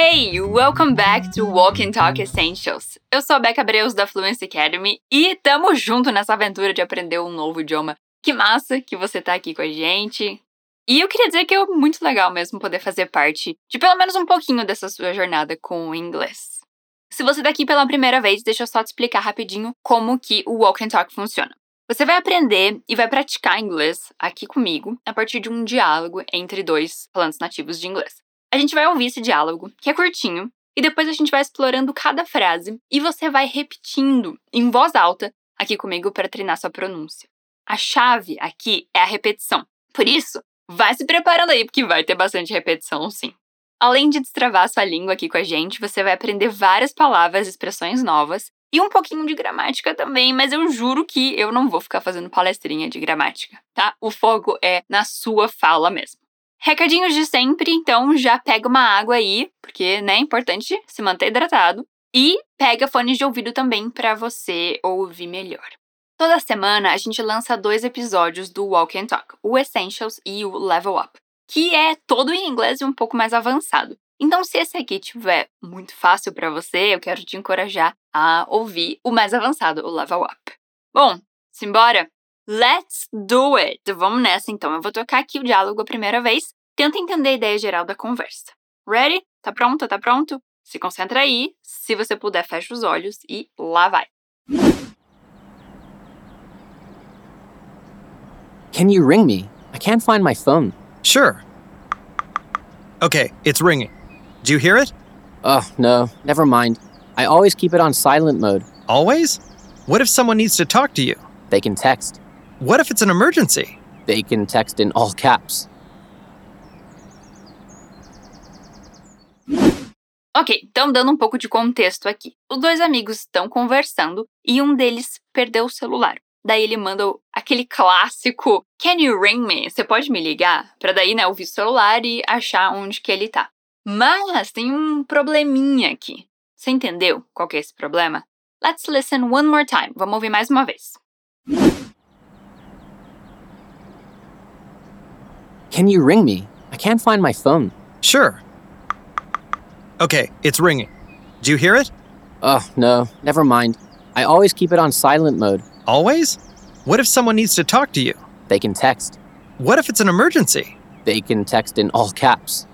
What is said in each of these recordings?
Hey, welcome back to Walk and Talk Essentials. Eu sou a Becca Breus da Fluency Academy e tamo junto nessa aventura de aprender um novo idioma. Que massa que você tá aqui com a gente. E eu queria dizer que é muito legal mesmo poder fazer parte de pelo menos um pouquinho dessa sua jornada com o inglês. Se você tá aqui pela primeira vez, deixa eu só te explicar rapidinho como que o Walk and Talk funciona. Você vai aprender e vai praticar inglês aqui comigo a partir de um diálogo entre dois falantes nativos de inglês. A gente vai ouvir esse diálogo, que é curtinho, e depois a gente vai explorando cada frase e você vai repetindo em voz alta aqui comigo para treinar sua pronúncia. A chave aqui é a repetição. Por isso, vai se preparando aí, porque vai ter bastante repetição, sim. Além de destravar sua língua aqui com a gente, você vai aprender várias palavras expressões novas e um pouquinho de gramática também, mas eu juro que eu não vou ficar fazendo palestrinha de gramática, tá? O foco é na sua fala mesmo. Recadinhos de sempre, então já pega uma água aí, porque né, é importante se manter hidratado. E pega fones de ouvido também para você ouvir melhor. Toda semana a gente lança dois episódios do Walk and Talk, o Essentials e o Level Up, que é todo em inglês e um pouco mais avançado. Então, se esse aqui tiver muito fácil para você, eu quero te encorajar a ouvir o mais avançado, o Level Up. Bom, simbora? Let's do it! Vamos nessa então. Eu vou tocar aqui o diálogo a primeira vez. Tenta entender a ideia geral da conversa. Ready? Tá pronto? Tá pronto? Se concentra aí. Se você puder, fecha os olhos e lá vai. Can you ring me? I can't find my phone. Sure. Okay, it's ringing. Do you hear it? Oh, no, never mind. I always keep it on silent mode. Always? What if someone needs to talk to you? They can text. What if it's an emergency? They can text in all caps. Ok, então dando um pouco de contexto aqui. Os dois amigos estão conversando e um deles perdeu o celular. Daí ele manda aquele clássico Can you ring me? Você pode me ligar? Pra daí, né, ouvir o celular e achar onde que ele tá. Mas tem um probleminha aqui. Você entendeu qual que é esse problema? Let's listen one more time. Vamos ouvir mais uma vez. Can you ring me? I can't find my phone. Sure. Okay, it's ringing. Do you hear it? Oh, no, never mind. I always keep it on silent mode. Always? What if someone needs to talk to you? They can text. What if it's an emergency? They can text in all caps.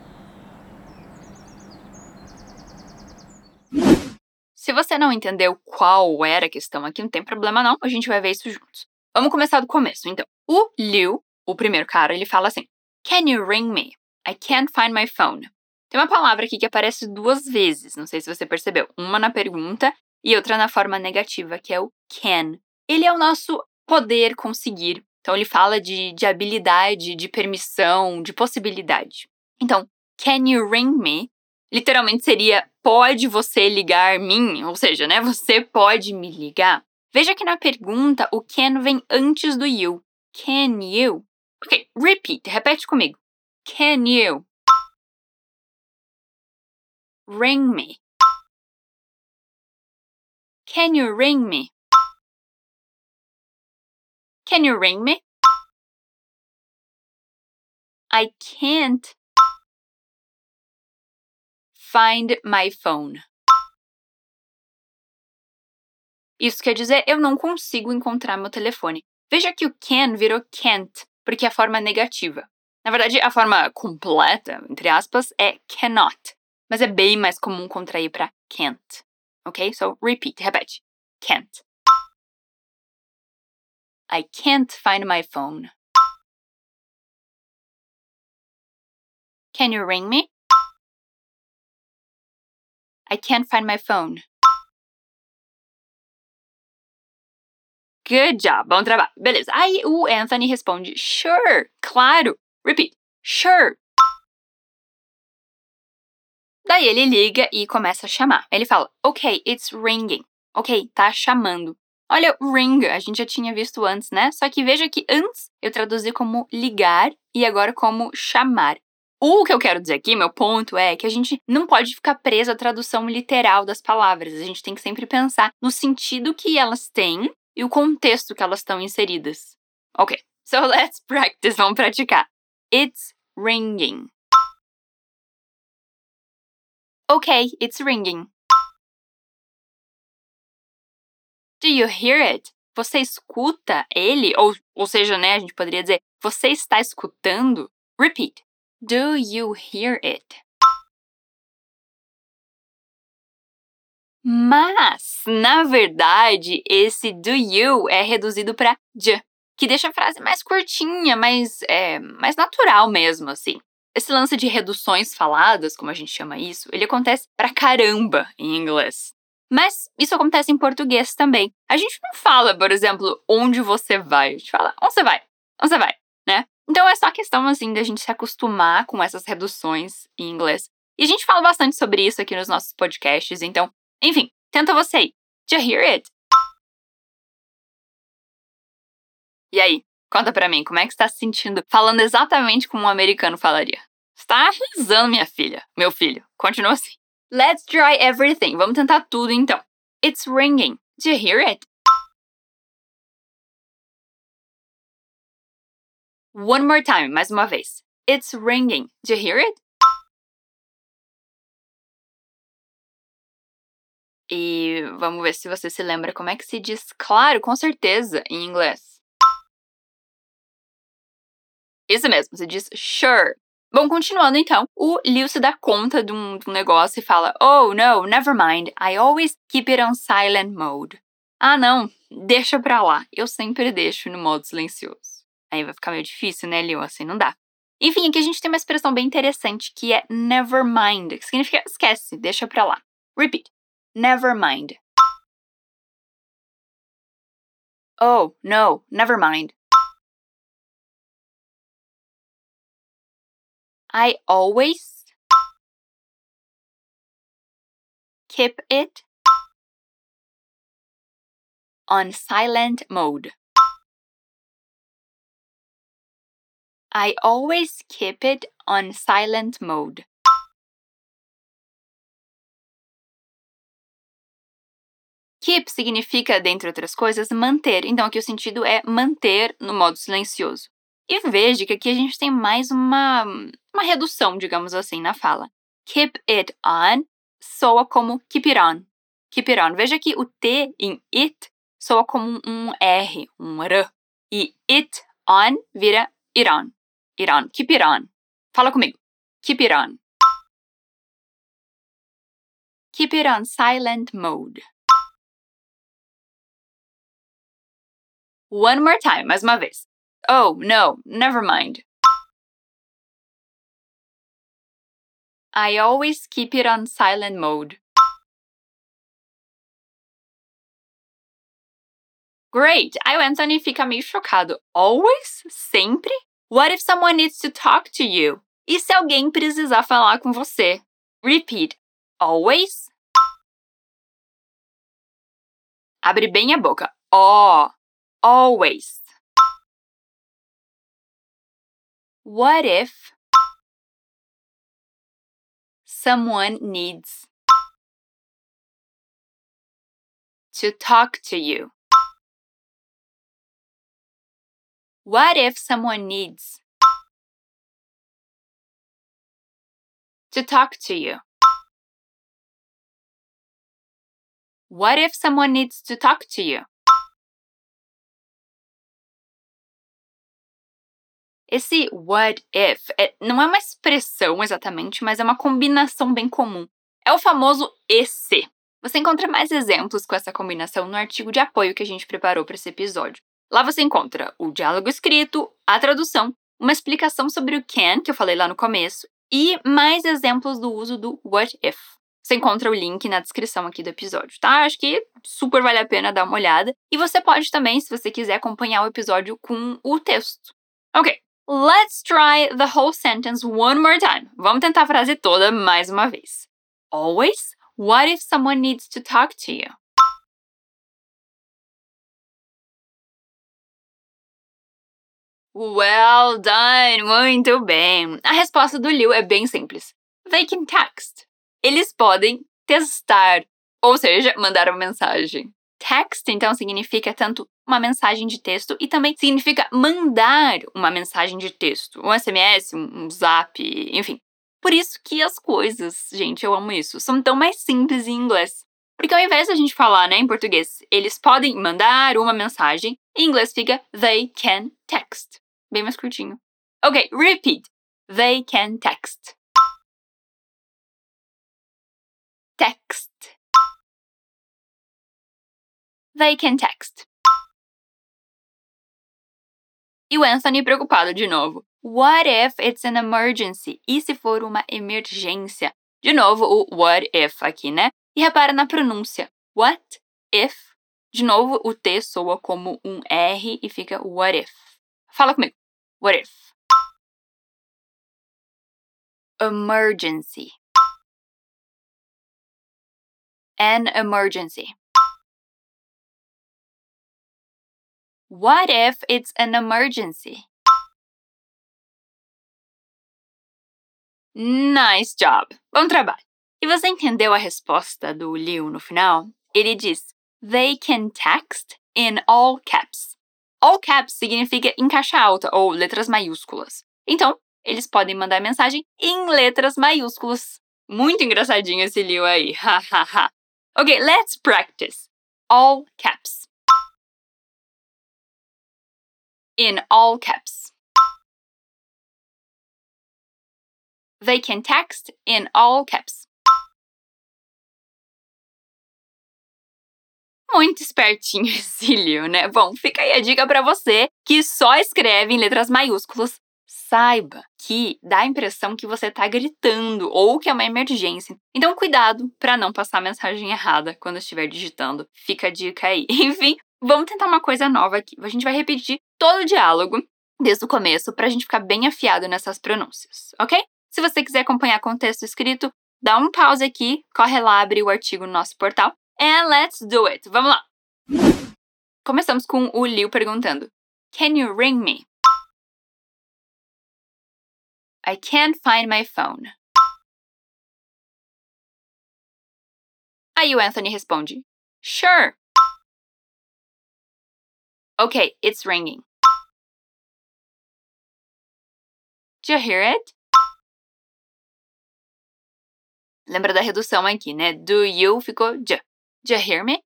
Se você não entendeu qual era a questão aqui, não tem problema não, a gente vai ver isso juntos. Vamos começar do começo, então. O Liu, o primeiro cara, ele fala assim: Can you ring me? I can't find my phone. Tem uma palavra aqui que aparece duas vezes, não sei se você percebeu. Uma na pergunta e outra na forma negativa, que é o can. Ele é o nosso poder conseguir. Então, ele fala de, de habilidade, de permissão, de possibilidade. Então, can you ring me? Literalmente seria pode você ligar mim? Ou seja, né? Você pode me ligar? Veja que na pergunta o can vem antes do you. Can you? Ok, repeat, repete comigo. Can you ring me? Can you ring me? Can you ring me? I can't find my phone. Isso quer dizer eu não consigo encontrar meu telefone. Veja que o can virou can't, porque a forma negativa. Na verdade, a forma completa, entre aspas, é cannot, mas é bem mais comum contrair para can't. Ok? So repeat, repete. Can't. I can't find my phone. Can you ring me? I can't find my phone. Good job, bom trabalho. Beleza. Aí o Anthony responde: Sure, claro. Repeat: Sure. Daí ele liga e começa a chamar. Ele fala: Ok, it's ringing. Ok, tá chamando. Olha, ring, a gente já tinha visto antes, né? Só que veja que antes eu traduzi como ligar e agora como chamar. O que eu quero dizer aqui, meu ponto é que a gente não pode ficar preso à tradução literal das palavras. A gente tem que sempre pensar no sentido que elas têm e o contexto que elas estão inseridas. Ok, so let's practice, vamos praticar. It's ringing. Okay, it's ringing. Do you hear it? Você escuta ele? Ou, ou seja, né, a gente poderia dizer, você está escutando? Repeat. Do you hear it? Mas, na verdade, esse do you é reduzido para j, que deixa a frase mais curtinha, mais, é, mais natural mesmo, assim. Esse lance de reduções faladas, como a gente chama isso, ele acontece pra caramba em inglês. Mas isso acontece em português também. A gente não fala, por exemplo, onde você vai. A gente fala, onde você vai? Onde você vai, né? Então é só questão, assim, da gente se acostumar com essas reduções em inglês. E a gente fala bastante sobre isso aqui nos nossos podcasts, então enfim, tenta você aí. You hear it? E aí, conta pra mim, como é que você tá se sentindo falando exatamente como um americano falaria? Está arrasando, minha filha, meu filho. Continua assim. Let's try everything. Vamos tentar tudo então. It's ringing. Did you hear it? One more time, mais uma vez. It's ringing. Did you hear it? E vamos ver se você se lembra como é que se diz claro, com certeza, em inglês. Isso mesmo, se diz sure. Bom, continuando então, o Liu se dá conta de um, de um negócio e fala: Oh, no, never mind, I always keep it on silent mode. Ah, não, deixa pra lá, eu sempre deixo no modo silencioso. Aí vai ficar meio difícil, né, Liu? Assim não dá. Enfim, aqui a gente tem uma expressão bem interessante que é never mind, que significa esquece, deixa pra lá. Repeat. Never mind. Oh, no, never mind. I always keep it on silent mode. I always keep it on silent mode. Keep significa, dentre outras coisas, manter. Então, aqui o sentido é manter no modo silencioso. E veja que aqui a gente tem mais uma, uma redução, digamos assim, na fala. Keep it on soa como keep it on. Keep it on. Veja que o T em it soa como um R, um R. E it on vira it on. It on. Keep it on. Fala comigo. Keep it on. Keep it on silent mode. One more time, mais uma vez. Oh, no, never mind. I always keep it on silent mode. Great! Aí o Anthony fica meio chocado. Always? Sempre? What if someone needs to talk to you? E se alguém precisar falar com você? Repeat. Always? Abre bem a boca. Oh always. What if someone needs to talk to you? What if someone needs to talk to you? What if someone needs to talk to you? Esse what if é, não é uma expressão exatamente, mas é uma combinação bem comum. É o famoso e se. Você encontra mais exemplos com essa combinação no artigo de apoio que a gente preparou para esse episódio. Lá você encontra o diálogo escrito, a tradução, uma explicação sobre o can, que eu falei lá no começo, e mais exemplos do uso do what if. Você encontra o link na descrição aqui do episódio, tá? Acho que super vale a pena dar uma olhada. E você pode também, se você quiser, acompanhar o episódio com o texto. Ok, Let's try the whole sentence one more time. Vamos tentar a frase toda mais uma vez. Always? What if someone needs to talk to you? Well done! Muito bem! A resposta do Liu é bem simples. They can text. Eles podem testar, ou seja, mandar uma mensagem. Text, então, significa tanto uma mensagem de texto e também significa mandar uma mensagem de texto, um SMS, um zap, enfim. Por isso que as coisas, gente, eu amo isso, são tão mais simples em inglês. Porque ao invés da gente falar, né, em português, eles podem mandar uma mensagem, em inglês fica they can text. Bem mais curtinho. Ok, repeat. They can text. Text. They can text. E o Anthony preocupado de novo. What if it's an emergency? E se for uma emergência? De novo, o what if aqui, né? E repara na pronúncia. What if? De novo, o T soa como um R e fica what if. Fala comigo. What if? Emergency. An emergency. What if it's an emergency? Nice job! Bom trabalho! E você entendeu a resposta do Liu no final? Ele diz: They can text in all caps. All caps significa em caixa alta ou letras maiúsculas. Então, eles podem mandar mensagem em letras maiúsculas. Muito engraçadinho esse Liu aí. Hahaha. ok, let's practice. All caps. In all caps. They can text in all caps. Muito espertinho Leo, né? Bom, fica aí a dica para você que só escreve em letras maiúsculas. Saiba que dá a impressão que você tá gritando ou que é uma emergência. Então, cuidado para não passar a mensagem errada quando estiver digitando. Fica a dica aí. Enfim, Vamos tentar uma coisa nova aqui. A gente vai repetir todo o diálogo desde o começo para a gente ficar bem afiado nessas pronúncias, ok? Se você quiser acompanhar com o texto escrito, dá um pause aqui, corre lá, abre o artigo no nosso portal. And let's do it! Vamos lá! Começamos com o Liu perguntando: Can you ring me? I can't find my phone. Aí o Anthony responde: Sure. Okay, it's ringing. Do you hear it? Lembra da redução aqui, né? Do you ficou j. Do you hear me?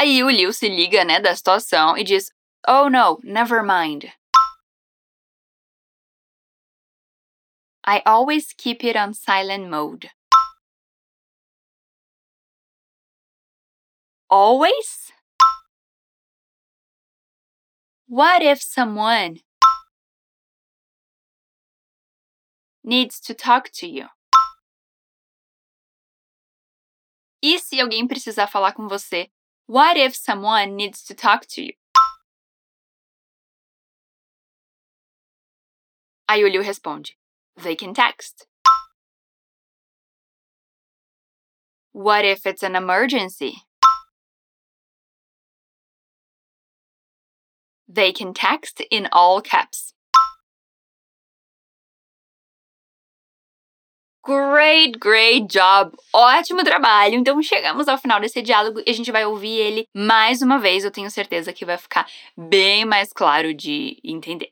Aí o Liu se liga, né, da situação e diz: Oh no, never mind. I always keep it on silent mode. always? What if someone needs to talk to you? E se alguém precisar falar com você? What if someone needs to talk to you? Aí o Liu responde: They can text. What if it's an emergency? They can text in all caps. Great, great job! Ótimo trabalho! Então chegamos ao final desse diálogo e a gente vai ouvir ele mais uma vez. Eu tenho certeza que vai ficar bem mais claro de entender.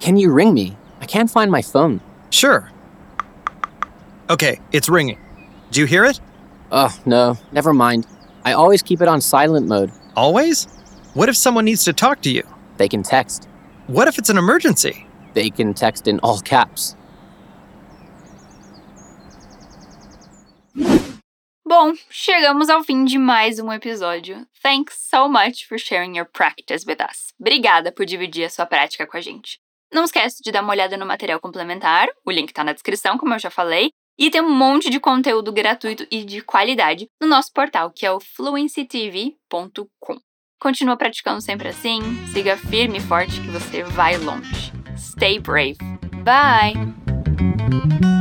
Can you ring me? I can't find my phone. Sure. Okay, it's ringing. Do you hear it? Oh, no, never mind. I always keep it on silent mode. Always? What if someone needs to talk to you? They can text. What if it's an emergency? They can text in all caps. Bom, chegamos ao fim de mais um episódio. Thanks so much for sharing your practice with us. Obrigada por dividir a sua prática com a gente. Não esquece de dar uma olhada no material complementar, o link está na descrição, como eu já falei, e tem um monte de conteúdo gratuito e de qualidade no nosso portal, que é o fluencytv.com. Continua praticando sempre assim, siga firme e forte que você vai longe. Stay brave. Bye!